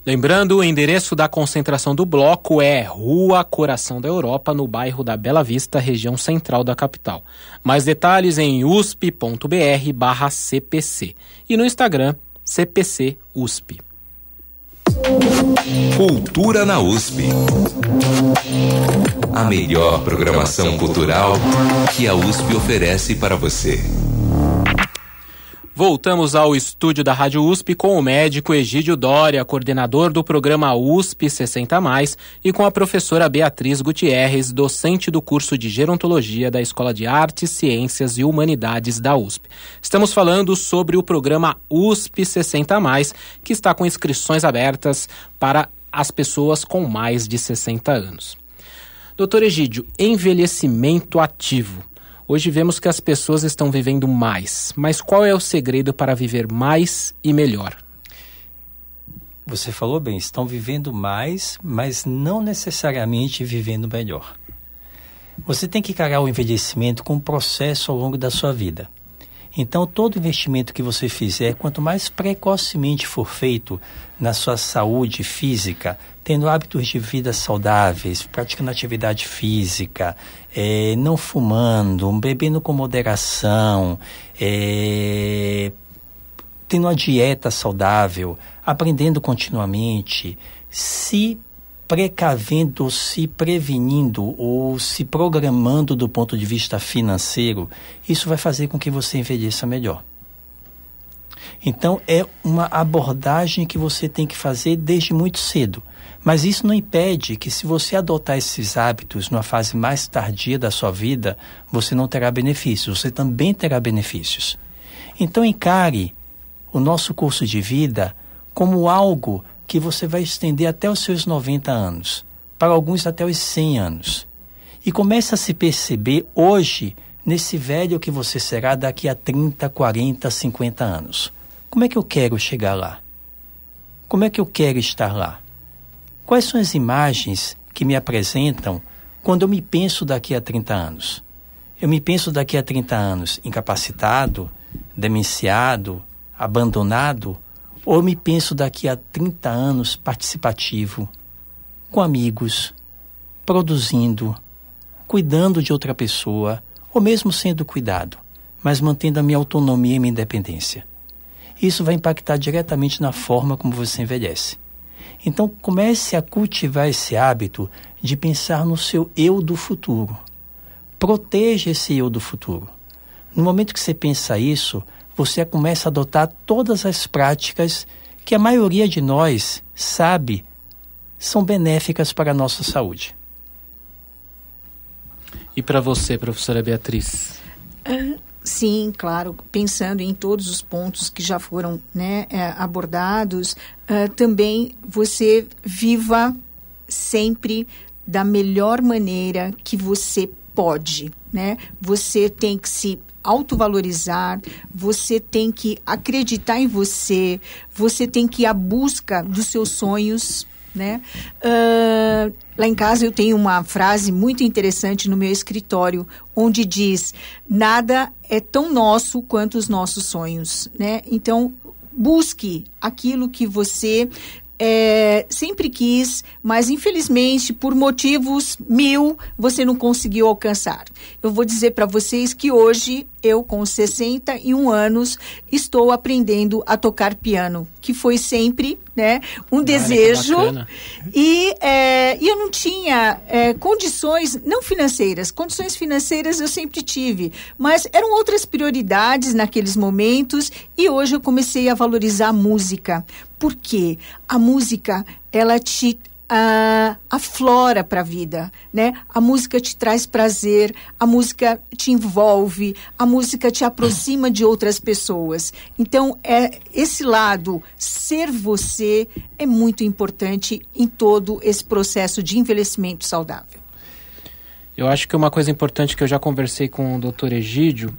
Lembrando, o endereço da concentração do bloco é Rua Coração da Europa, no bairro da Bela Vista, região central da capital. Mais detalhes em usp.br barra CPC e no Instagram CPC USP. Cultura na USP. A melhor programação cultural que a USP oferece para você. Voltamos ao estúdio da Rádio USP com o médico Egídio Dória, coordenador do programa USP 60 Mais, e com a professora Beatriz Gutierrez, docente do curso de Gerontologia da Escola de Artes, Ciências e Humanidades da USP. Estamos falando sobre o programa USP 60 Mais, que está com inscrições abertas para as pessoas com mais de 60 anos. Doutor Egídio, envelhecimento ativo. Hoje vemos que as pessoas estão vivendo mais, mas qual é o segredo para viver mais e melhor? Você falou bem, estão vivendo mais, mas não necessariamente vivendo melhor. Você tem que encarar o envelhecimento como um processo ao longo da sua vida. Então, todo investimento que você fizer, quanto mais precocemente for feito na sua saúde física, tendo hábitos de vida saudáveis, praticando atividade física, é, não fumando, bebendo com moderação, é, tendo uma dieta saudável, aprendendo continuamente, se precavendo, se prevenindo ou se programando do ponto de vista financeiro, isso vai fazer com que você envelheça melhor. Então é uma abordagem que você tem que fazer desde muito cedo. Mas isso não impede que, se você adotar esses hábitos numa fase mais tardia da sua vida, você não terá benefícios, você também terá benefícios. Então, encare o nosso curso de vida como algo que você vai estender até os seus 90 anos, para alguns até os 100 anos. E comece a se perceber hoje nesse velho que você será daqui a 30, 40, 50 anos. Como é que eu quero chegar lá? Como é que eu quero estar lá? Quais são as imagens que me apresentam quando eu me penso daqui a 30 anos? Eu me penso daqui a 30 anos incapacitado, demenciado, abandonado, ou eu me penso daqui a 30 anos participativo, com amigos, produzindo, cuidando de outra pessoa, ou mesmo sendo cuidado, mas mantendo a minha autonomia e minha independência. Isso vai impactar diretamente na forma como você envelhece. Então comece a cultivar esse hábito de pensar no seu eu do futuro. Proteja esse eu do futuro. No momento que você pensa isso, você começa a adotar todas as práticas que a maioria de nós sabe são benéficas para a nossa saúde. E para você, professora Beatriz? Uh, sim, claro. Pensando em todos os pontos que já foram né, é, abordados, uh, também você viva sempre da melhor maneira que você pode, né? Você tem que se autovalorizar, você tem que acreditar em você, você tem que ir à busca dos seus sonhos, né? Uh, lá em casa eu tenho uma frase muito interessante no meu escritório, onde diz: nada é tão nosso quanto os nossos sonhos, né? Então busque aquilo que você é, sempre quis, mas infelizmente por motivos mil você não conseguiu alcançar. Eu vou dizer para vocês que hoje eu com 61 anos estou aprendendo a tocar piano, que foi sempre né, um desejo e, é, e eu não tinha é, condições não financeiras, condições financeiras eu sempre tive, mas eram outras prioridades naqueles momentos e hoje eu comecei a valorizar a música. Porque a música ela te uh, aflora para a vida, né? A música te traz prazer, a música te envolve, a música te aproxima de outras pessoas. Então, é esse lado ser você é muito importante em todo esse processo de envelhecimento saudável. Eu acho que uma coisa importante que eu já conversei com o Dr. Egídio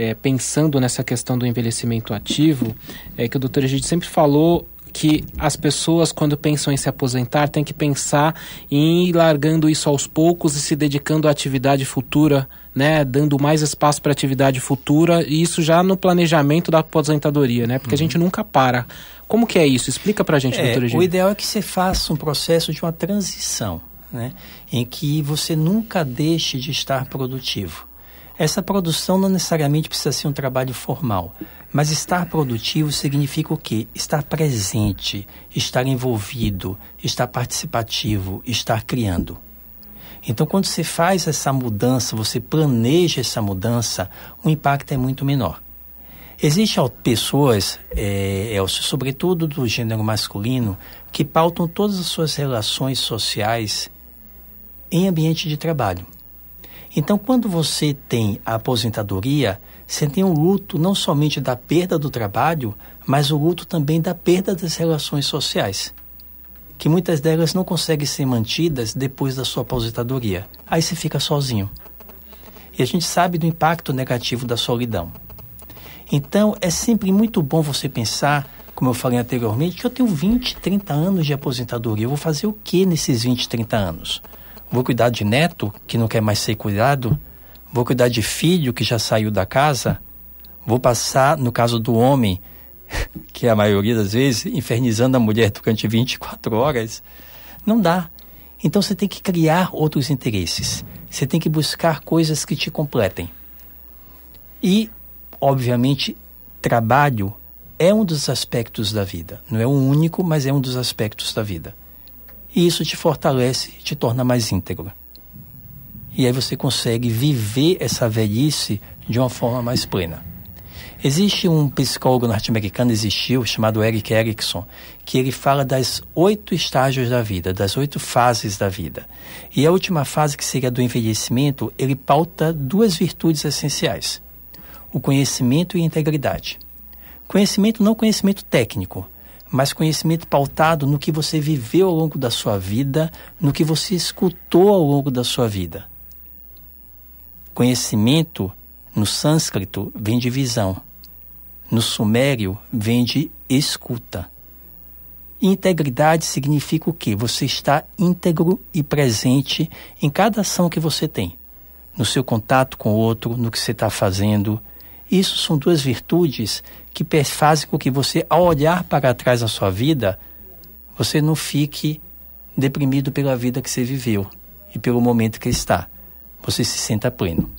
é, pensando nessa questão do envelhecimento ativo, é que o doutor Egídio sempre falou que as pessoas, quando pensam em se aposentar, têm que pensar em ir largando isso aos poucos e se dedicando à atividade futura, né? Dando mais espaço para atividade futura, e isso já no planejamento da aposentadoria, né? Porque uhum. a gente nunca para. Como que é isso? Explica para a gente, é, doutor Egídio. O ideal é que você faça um processo de uma transição, né? Em que você nunca deixe de estar produtivo. Essa produção não necessariamente precisa ser um trabalho formal, mas estar produtivo significa o quê? Estar presente, estar envolvido, estar participativo, estar criando. Então, quando você faz essa mudança, você planeja essa mudança, o impacto é muito menor. Existem pessoas, é, Elcio, sobretudo do gênero masculino, que pautam todas as suas relações sociais em ambiente de trabalho. Então, quando você tem a aposentadoria, você tem o luto não somente da perda do trabalho, mas o luto também da perda das relações sociais, que muitas delas não conseguem ser mantidas depois da sua aposentadoria. Aí você fica sozinho. E a gente sabe do impacto negativo da solidão. Então, é sempre muito bom você pensar, como eu falei anteriormente, que eu tenho 20, 30 anos de aposentadoria. Eu vou fazer o que nesses 20, 30 anos? Vou cuidar de neto que não quer mais ser cuidado? Vou cuidar de filho que já saiu da casa? Vou passar, no caso do homem, [LAUGHS] que é a maioria das vezes, infernizando a mulher durante 24 horas? Não dá. Então você tem que criar outros interesses. Você tem que buscar coisas que te completem. E, obviamente, trabalho é um dos aspectos da vida. Não é o único, mas é um dos aspectos da vida. E isso te fortalece, te torna mais íntegro. E aí você consegue viver essa velhice de uma forma mais plena. Existe um psicólogo norte-americano, existiu, chamado Eric Erickson, que ele fala das oito estágios da vida, das oito fases da vida. E a última fase, que seria do envelhecimento, ele pauta duas virtudes essenciais: o conhecimento e a integridade. Conhecimento não conhecimento técnico, mas conhecimento pautado no que você viveu ao longo da sua vida, no que você escutou ao longo da sua vida. Conhecimento, no sânscrito, vem de visão. No sumério, vem de escuta. Integridade significa o quê? Você está íntegro e presente em cada ação que você tem. No seu contato com o outro, no que você está fazendo. Isso são duas virtudes que fazem com que você, ao olhar para trás da sua vida, você não fique deprimido pela vida que você viveu e pelo momento que está você se sinta pleno.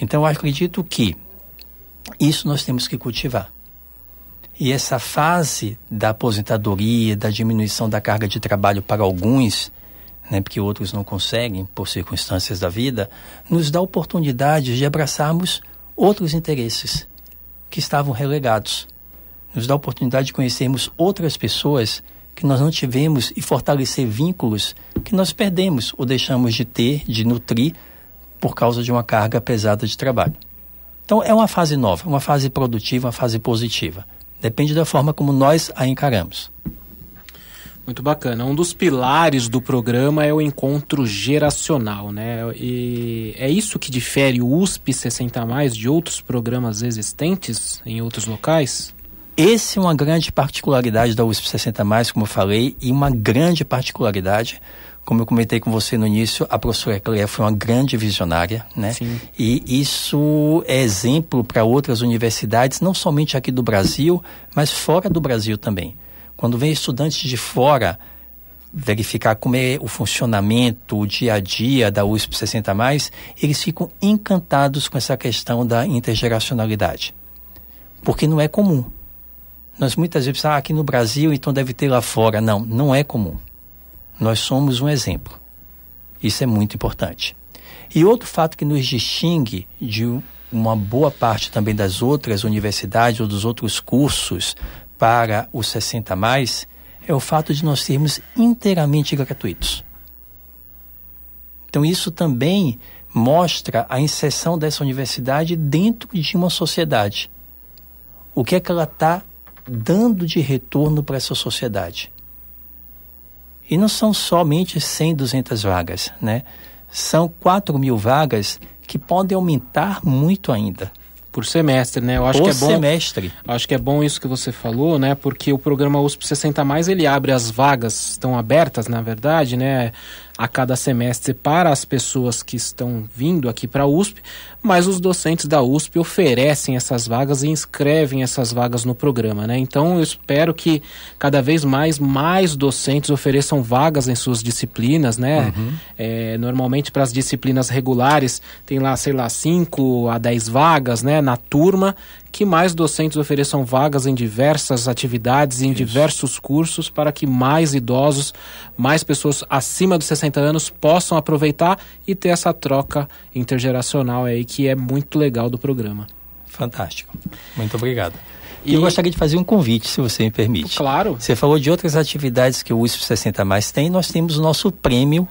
Então eu acredito que isso nós temos que cultivar. E essa fase da aposentadoria, da diminuição da carga de trabalho para alguns, né, porque outros não conseguem por circunstâncias da vida, nos dá oportunidade de abraçarmos outros interesses que estavam relegados. Nos dá a oportunidade de conhecermos outras pessoas que nós não tivemos e fortalecer vínculos que nós perdemos ou deixamos de ter, de nutrir por causa de uma carga pesada de trabalho. Então é uma fase nova, uma fase produtiva, uma fase positiva. Depende da forma como nós a encaramos. Muito bacana. Um dos pilares do programa é o encontro geracional, né? E é isso que difere o USP 60 mais de outros programas existentes em outros locais? Esse é uma grande particularidade da USP 60 mais, como eu falei, e uma grande particularidade como eu comentei com você no início, a professora Cléia foi uma grande visionária, né? Sim. E isso é exemplo para outras universidades, não somente aqui do Brasil, mas fora do Brasil também. Quando vem estudantes de fora verificar como é o funcionamento, o dia a dia da USP 60 mais, eles ficam encantados com essa questão da intergeracionalidade. Porque não é comum. Nós muitas vezes pensamos, ah, aqui no Brasil, então deve ter lá fora. Não, não é comum. Nós somos um exemplo. Isso é muito importante. E outro fato que nos distingue de uma boa parte também das outras universidades ou dos outros cursos para os 60 mais é o fato de nós sermos inteiramente gratuitos. Então isso também mostra a inserção dessa universidade dentro de uma sociedade. O que é que ela está dando de retorno para essa sociedade? E não são somente 100, 200 vagas, né? São 4 mil vagas que podem aumentar muito ainda. Por semestre, né? Eu acho Por que é bom. semestre. Acho que é bom isso que você falou, né? Porque o programa USP 60 mais ele abre as vagas, estão abertas, na verdade, né? A cada semestre para as pessoas que estão vindo aqui para a USP, mas os docentes da USP oferecem essas vagas e inscrevem essas vagas no programa, né? Então eu espero que cada vez mais mais docentes ofereçam vagas em suas disciplinas, né? Uhum. É, normalmente para as disciplinas regulares tem lá, sei lá, 5 a 10 vagas, né? Na turma que mais docentes ofereçam vagas em diversas atividades e em Isso. diversos cursos para que mais idosos, mais pessoas acima dos 60 anos possam aproveitar e ter essa troca intergeracional aí que é muito legal do programa. Fantástico. Muito obrigado. E eu gostaria de fazer um convite, se você me permite. Claro. Você falou de outras atividades que o USP 60 Mais tem. Nós temos o nosso prêmio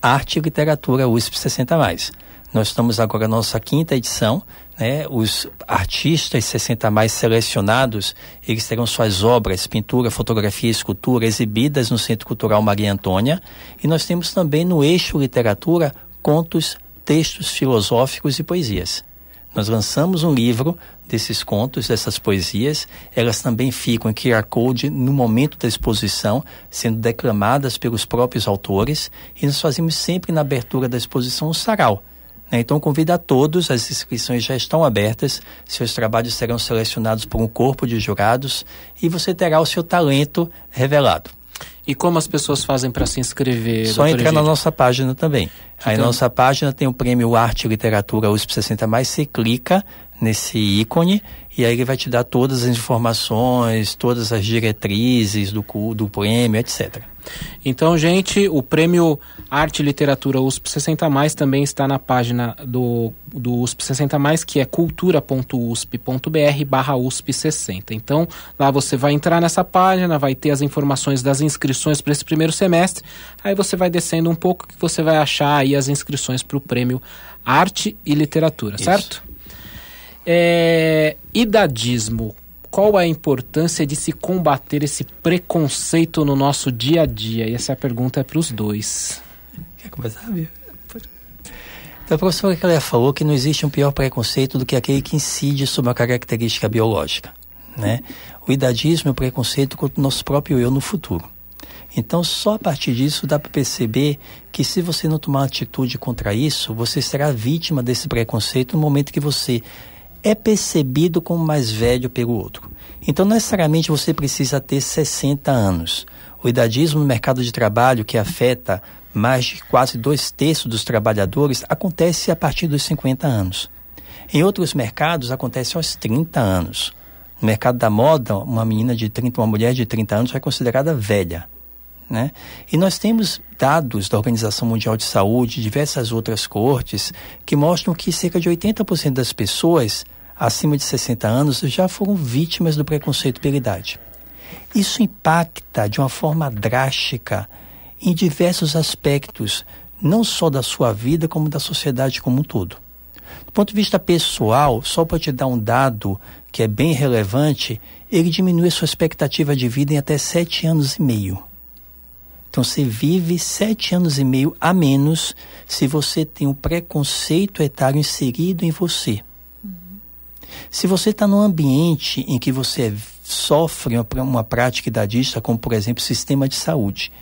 Arte e Literatura USP 60 Mais. Nós estamos agora na nossa quinta edição. Né? Os artistas 60 mais selecionados, eles terão suas obras, pintura, fotografia e escultura exibidas no Centro Cultural Maria Antônia. E nós temos também no eixo literatura contos, textos filosóficos e poesias. Nós lançamos um livro desses contos, dessas poesias. Elas também ficam em QR Code no momento da exposição, sendo declamadas pelos próprios autores. E nós fazemos sempre na abertura da exposição um sarau. Né? Então, convido a todos, as inscrições já estão abertas, seus trabalhos serão selecionados por um corpo de jurados e você terá o seu talento revelado. E como as pessoas fazem para se inscrever? Só entrar na nossa página também. Aí Então- na nossa página tem o prêmio Arte e Literatura USP 60 mais, você clica nesse ícone e aí ele vai te dar todas as informações, todas as diretrizes do, do prêmio, etc. Então, gente, o prêmio Arte e Literatura USP 60 Mais também está na página do, do USP 60 Mais, que é cultura.usp.br barra USP 60. Então, lá você vai entrar nessa página, vai ter as informações das inscrições para esse primeiro semestre. Aí você vai descendo um pouco que você vai achar aí as inscrições para o prêmio Arte e Literatura, certo? É, idadismo. Qual a importância de se combater esse preconceito no nosso dia a dia? E essa pergunta é para os dois. Quer começar? Então, a professora Cléia falou que não existe um pior preconceito do que aquele que incide sobre uma característica biológica. Né? O idadismo é o preconceito contra o nosso próprio eu no futuro. Então, só a partir disso dá para perceber que se você não tomar atitude contra isso, você será vítima desse preconceito no momento que você é percebido como mais velho pelo outro. Então, não necessariamente você precisa ter 60 anos. O idadismo no mercado de trabalho, que afeta mais de quase dois terços dos trabalhadores, acontece a partir dos 50 anos. Em outros mercados, acontece aos 30 anos. No mercado da moda, uma menina de 30, uma mulher de 30 anos é considerada velha. Né? E nós temos dados da Organização Mundial de Saúde, diversas outras cortes, que mostram que cerca de 80% das pessoas acima de 60 anos já foram vítimas do preconceito pela idade. Isso impacta de uma forma drástica em diversos aspectos, não só da sua vida, como da sociedade como um todo. Do ponto de vista pessoal, só para te dar um dado que é bem relevante, ele diminui a sua expectativa de vida em até sete anos e meio. Então você vive sete anos e meio a menos se você tem um preconceito etário inserido em você. Se você está num ambiente em que você sofre uma, prática idadista, como por exemplo o sistema de saúde,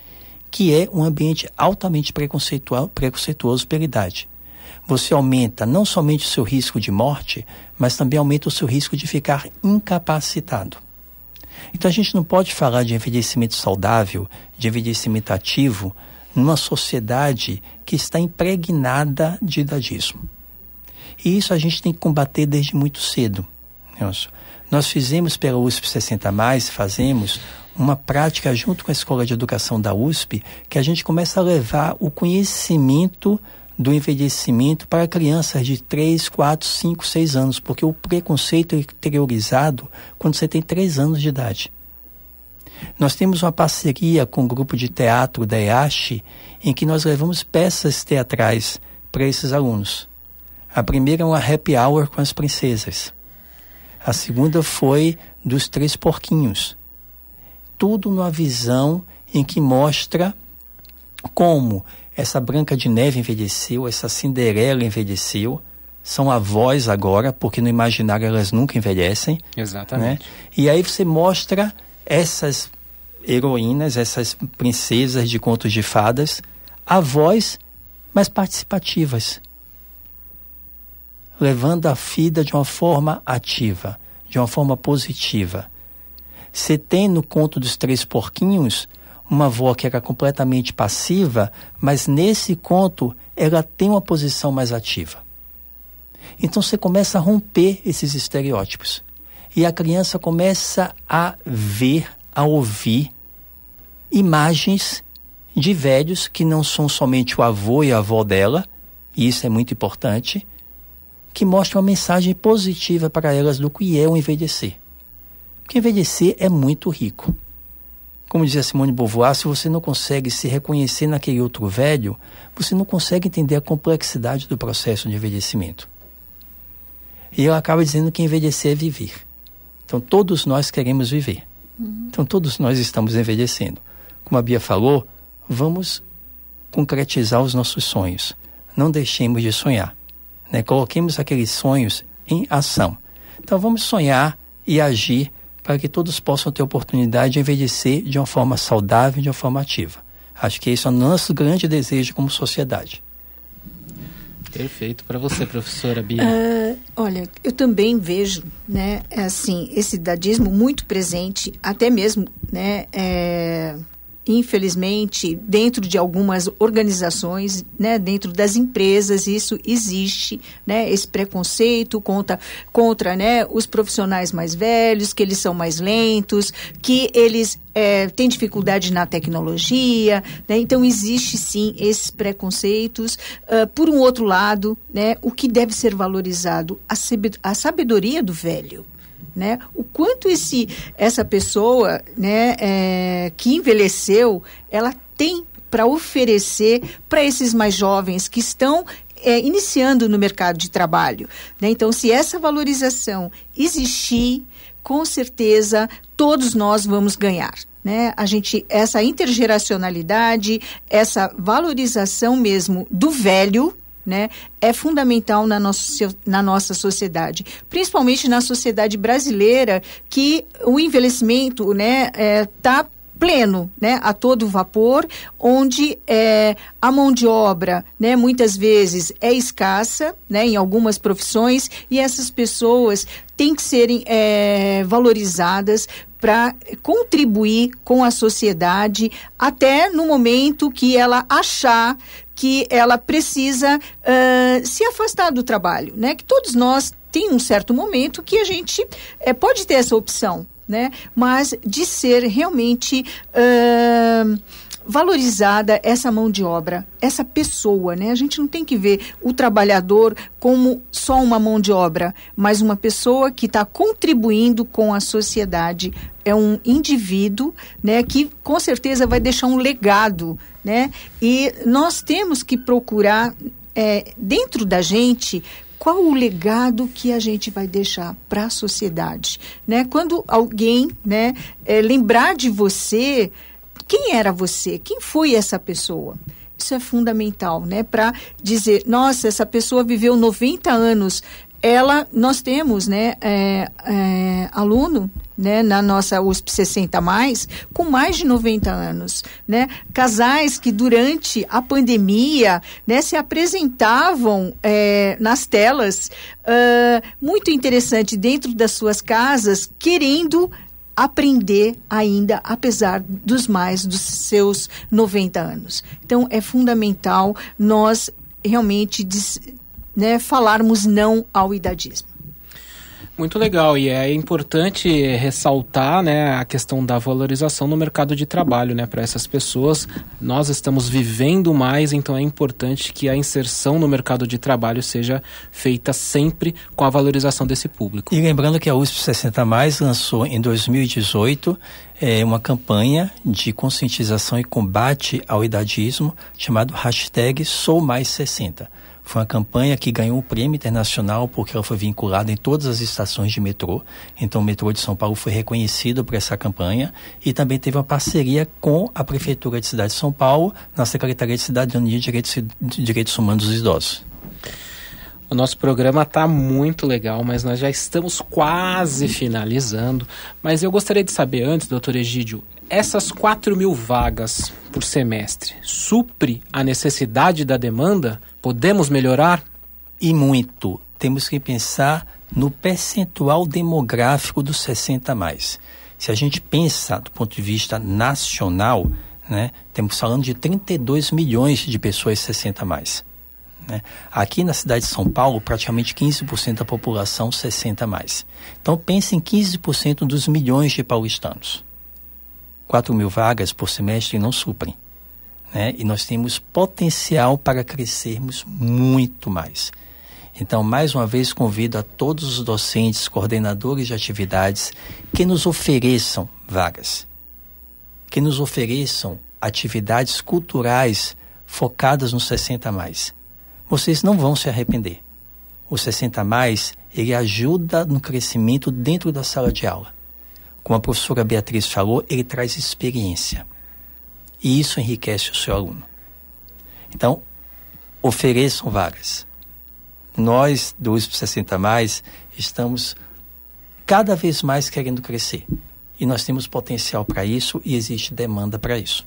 que é um ambiente altamente preconceituoso pela idade. Você aumenta não somente o seu risco de morte, mas também aumenta o seu risco de ficar incapacitado. Então a gente não pode falar de envelhecimento saudável, de envelhecimento ativo, numa sociedade que está impregnada de idadismo. E isso a gente tem que combater desde muito cedo. Nós fizemos pela USP 60 mais, fazemos uma prática junto com a Escola de Educação da USP, que a gente começa a levar o conhecimento do envelhecimento para crianças de 3, 4, 5, 6 anos, porque o preconceito é interiorizado quando você tem 3 anos de idade. Nós temos uma parceria com o grupo de teatro da EASH, em que nós levamos peças teatrais para esses alunos. A primeira é uma happy hour com as princesas. A segunda foi dos três porquinhos. Tudo numa visão em que mostra como essa Branca de Neve envelheceu, essa Cinderela envelheceu, são avós agora, porque no imaginário elas nunca envelhecem. Exatamente. Né? E aí você mostra essas heroínas, essas princesas de contos de fadas, avós, mas participativas, levando a vida de uma forma ativa, de uma forma positiva. Você tem no conto dos três porquinhos uma avó que era completamente passiva, mas nesse conto ela tem uma posição mais ativa. Então você começa a romper esses estereótipos. E a criança começa a ver, a ouvir imagens de velhos que não são somente o avô e a avó dela, e isso é muito importante, que mostre uma mensagem positiva para elas do que é o envelhecer. Porque envelhecer é muito rico. Como dizia Simone Beauvoir, se você não consegue se reconhecer naquele outro velho, você não consegue entender a complexidade do processo de envelhecimento. E ela acaba dizendo que envelhecer é viver. Então todos nós queremos viver. Uhum. Então todos nós estamos envelhecendo. Como a Bia falou, vamos concretizar os nossos sonhos. Não deixemos de sonhar. Né? Coloquemos aqueles sonhos em ação. Então vamos sonhar e agir para que todos possam ter oportunidade de envelhecer de uma forma saudável, de uma forma ativa. Acho que esse é o nosso grande desejo como sociedade. Perfeito. Para você, professora Bia. Uh, olha, eu também vejo, né, assim, esse dadismo muito presente, até mesmo, né, é, infelizmente, dentro de algumas organizações, né, dentro das empresas, isso existe, né, esse preconceito contra, contra né, os profissionais mais velhos, que eles são mais lentos, que eles é, têm dificuldade na tecnologia, né, então existe sim esses preconceitos. Uh, por um outro lado, né, o que deve ser valorizado? A sabedoria do velho né? O quanto esse, essa pessoa, né, é, que envelheceu, ela tem para oferecer para esses mais jovens que estão é, iniciando no mercado de trabalho. Né? Então, se essa valorização existir, com certeza todos nós vamos ganhar. Né? A gente, essa intergeracionalidade, essa valorização mesmo do velho, né, é fundamental na nossa, na nossa sociedade, principalmente na sociedade brasileira, que o envelhecimento né, é, tá pleno, né, a todo vapor, onde é, a mão de obra, né, muitas vezes é escassa, né, em algumas profissões, e essas pessoas têm que serem é, valorizadas para contribuir com a sociedade até no momento que ela achar que ela precisa uh, se afastar do trabalho, né? Que todos nós tem um certo momento que a gente uh, pode ter essa opção, né? Mas de ser realmente uh, valorizada essa mão de obra, essa pessoa, né? A gente não tem que ver o trabalhador como só uma mão de obra, mas uma pessoa que está contribuindo com a sociedade. É um indivíduo, né? Que com certeza vai deixar um legado, né? E nós temos que procurar é, dentro da gente qual o legado que a gente vai deixar para a sociedade, né? Quando alguém, né, é, lembrar de você, quem era você? Quem foi essa pessoa? Isso é fundamental, né? Para dizer, nossa, essa pessoa viveu 90 anos. Ela, nós temos, né, é, é, aluno, né, na nossa USP 60 mais, com mais de 90 anos, né? Casais que durante a pandemia, né, se apresentavam é, nas telas, uh, muito interessante dentro das suas casas, querendo aprender ainda, apesar dos mais dos seus 90 anos. Então, é fundamental nós realmente né, falarmos não ao idadismo. Muito legal e é importante ressaltar né, a questão da valorização no mercado de trabalho né, para essas pessoas. Nós estamos vivendo mais, então é importante que a inserção no mercado de trabalho seja feita sempre com a valorização desse público. E lembrando que a USP 60 Mais lançou em 2018 é, uma campanha de conscientização e combate ao idadismo chamado hashtag Sou Mais 60 foi uma campanha que ganhou o prêmio internacional porque ela foi vinculada em todas as estações de metrô. Então, o metrô de São Paulo foi reconhecido por essa campanha e também teve uma parceria com a Prefeitura de Cidade de São Paulo na Secretaria de Cidadania e Direitos, Direitos Humanos dos Idosos. O nosso programa está muito legal, mas nós já estamos quase finalizando. Mas eu gostaria de saber antes, doutor Egídio, essas 4 mil vagas por semestre supre a necessidade da demanda? Podemos melhorar? E muito. Temos que pensar no percentual demográfico dos 60 mais. Se a gente pensa do ponto de vista nacional, né, temos falando de 32 milhões de pessoas 60 mais. Né? Aqui na cidade de São Paulo, praticamente 15% da população 60 mais. Então pense em 15% dos milhões de paulistanos. 4 mil vagas por semestre não suprem. Né? E nós temos potencial para crescermos muito mais. Então, mais uma vez, convido a todos os docentes, coordenadores de atividades que nos ofereçam vagas, que nos ofereçam atividades culturais focadas no 60 mais. Vocês não vão se arrepender. O 60 mais, ele ajuda no crescimento dentro da sala de aula. Como a professora Beatriz falou, ele traz experiência. E isso enriquece o seu aluno. Então, ofereçam vagas. Nós, do USP 60 mais, estamos cada vez mais querendo crescer. E nós temos potencial para isso e existe demanda para isso.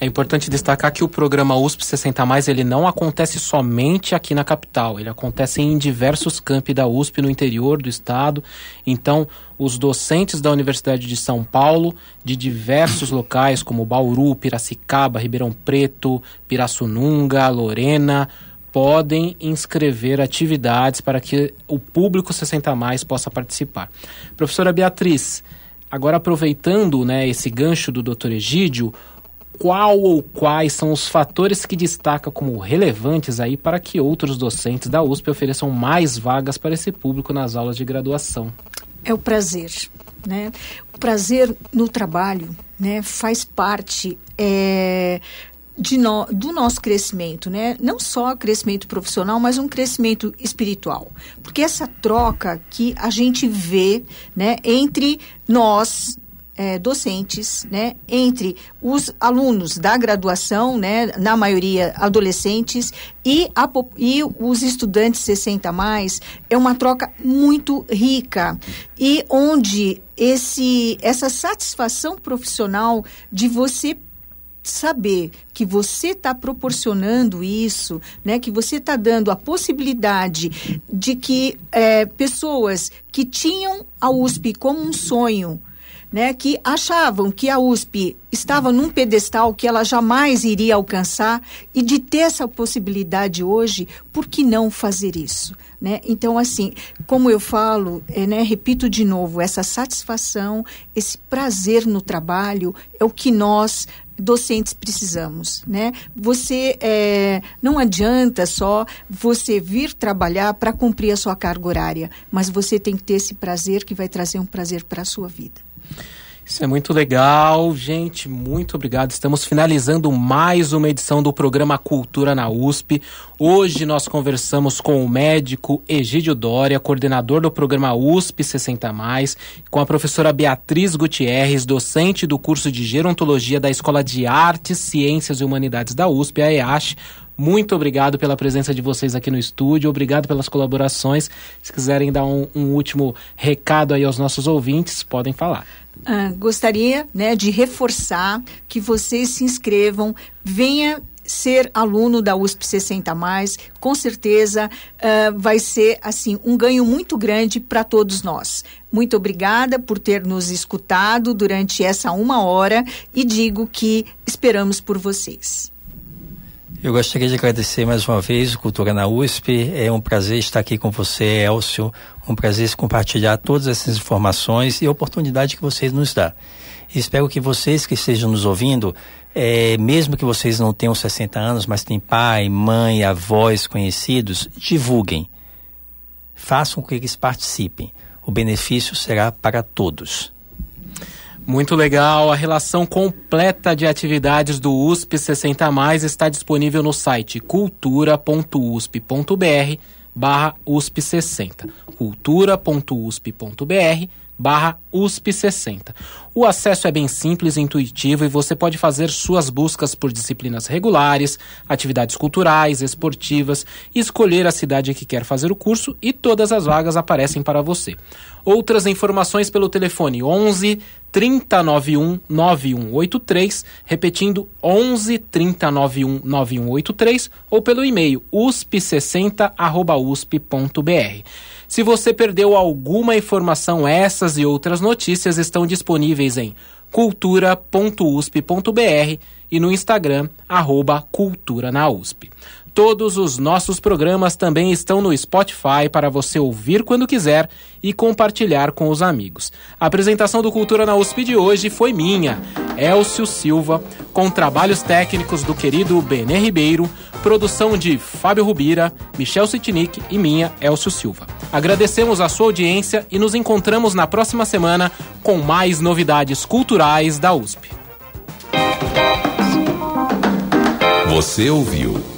É importante destacar que o programa USP 60 Mais ele não acontece somente aqui na capital, ele acontece em diversos campi da USP no interior do estado. Então, os docentes da Universidade de São Paulo, de diversos locais como Bauru, Piracicaba, Ribeirão Preto, Pirassununga, Lorena, podem inscrever atividades para que o público 60 mais possa participar. Professora Beatriz, agora aproveitando né, esse gancho do Dr. Egídio, qual ou quais são os fatores que destaca como relevantes aí para que outros docentes da USP ofereçam mais vagas para esse público nas aulas de graduação? É o prazer, né? O prazer no trabalho, né, faz parte é, de no, do nosso crescimento, né? Não só crescimento profissional, mas um crescimento espiritual. Porque essa troca que a gente vê, né, entre nós, é, docentes, né, entre os alunos da graduação, né, na maioria adolescentes, e, a, e os estudantes 60 mais, é uma troca muito rica. E onde esse, essa satisfação profissional de você saber que você está proporcionando isso, né, que você está dando a possibilidade de que é, pessoas que tinham a USP como um sonho, né, que achavam que a USP estava num pedestal que ela jamais iria alcançar e de ter essa possibilidade hoje, por que não fazer isso? Né? Então, assim, como eu falo, é, né, repito de novo, essa satisfação, esse prazer no trabalho é o que nós docentes precisamos, né? Você é, não adianta só você vir trabalhar para cumprir a sua carga horária, mas você tem que ter esse prazer que vai trazer um prazer para a sua vida. Isso é muito legal, gente. Muito obrigado. Estamos finalizando mais uma edição do programa Cultura na USP. Hoje nós conversamos com o médico Egídio Dória, coordenador do programa USP 60, com a professora Beatriz Gutierrez, docente do curso de Gerontologia da Escola de Artes, Ciências e Humanidades da USP, a EASH. Muito obrigado pela presença de vocês aqui no estúdio, obrigado pelas colaborações. Se quiserem dar um, um último recado aí aos nossos ouvintes, podem falar. Ah, gostaria né, de reforçar que vocês se inscrevam, venha ser aluno da USP 60 mais, com certeza uh, vai ser assim um ganho muito grande para todos nós. Muito obrigada por ter nos escutado durante essa uma hora e digo que esperamos por vocês. Eu gostaria de agradecer mais uma vez o Cultura na USP. É um prazer estar aqui com você, Elcio. Um prazer compartilhar todas essas informações e a oportunidade que vocês nos dão. Espero que vocês que estejam nos ouvindo, é, mesmo que vocês não tenham 60 anos, mas têm pai, mãe, avós conhecidos, divulguem. Façam com que eles participem. O benefício será para todos. Muito legal. A relação completa de atividades do USP 60 Mais está disponível no site cultura.usp.br barra USP 60. cultura.usp.br barra USP 60. O acesso é bem simples e intuitivo e você pode fazer suas buscas por disciplinas regulares, atividades culturais, esportivas, escolher a cidade que quer fazer o curso e todas as vagas aparecem para você. Outras informações pelo telefone 11 3091 9183, repetindo 11 3091 9183 ou pelo e-mail usp60@usp.br. Se você perdeu alguma informação, essas e outras notícias estão disponíveis em cultura.usp.br e no Instagram, arroba Cultura na USP. Todos os nossos programas também estão no Spotify para você ouvir quando quiser e compartilhar com os amigos. A apresentação do Cultura na USP de hoje foi minha, Elcio Silva, com trabalhos técnicos do querido Benê Ribeiro, produção de Fábio Rubira, Michel Sitnik e minha, Elcio Silva. Agradecemos a sua audiência e nos encontramos na próxima semana com mais novidades culturais da USP. Você ouviu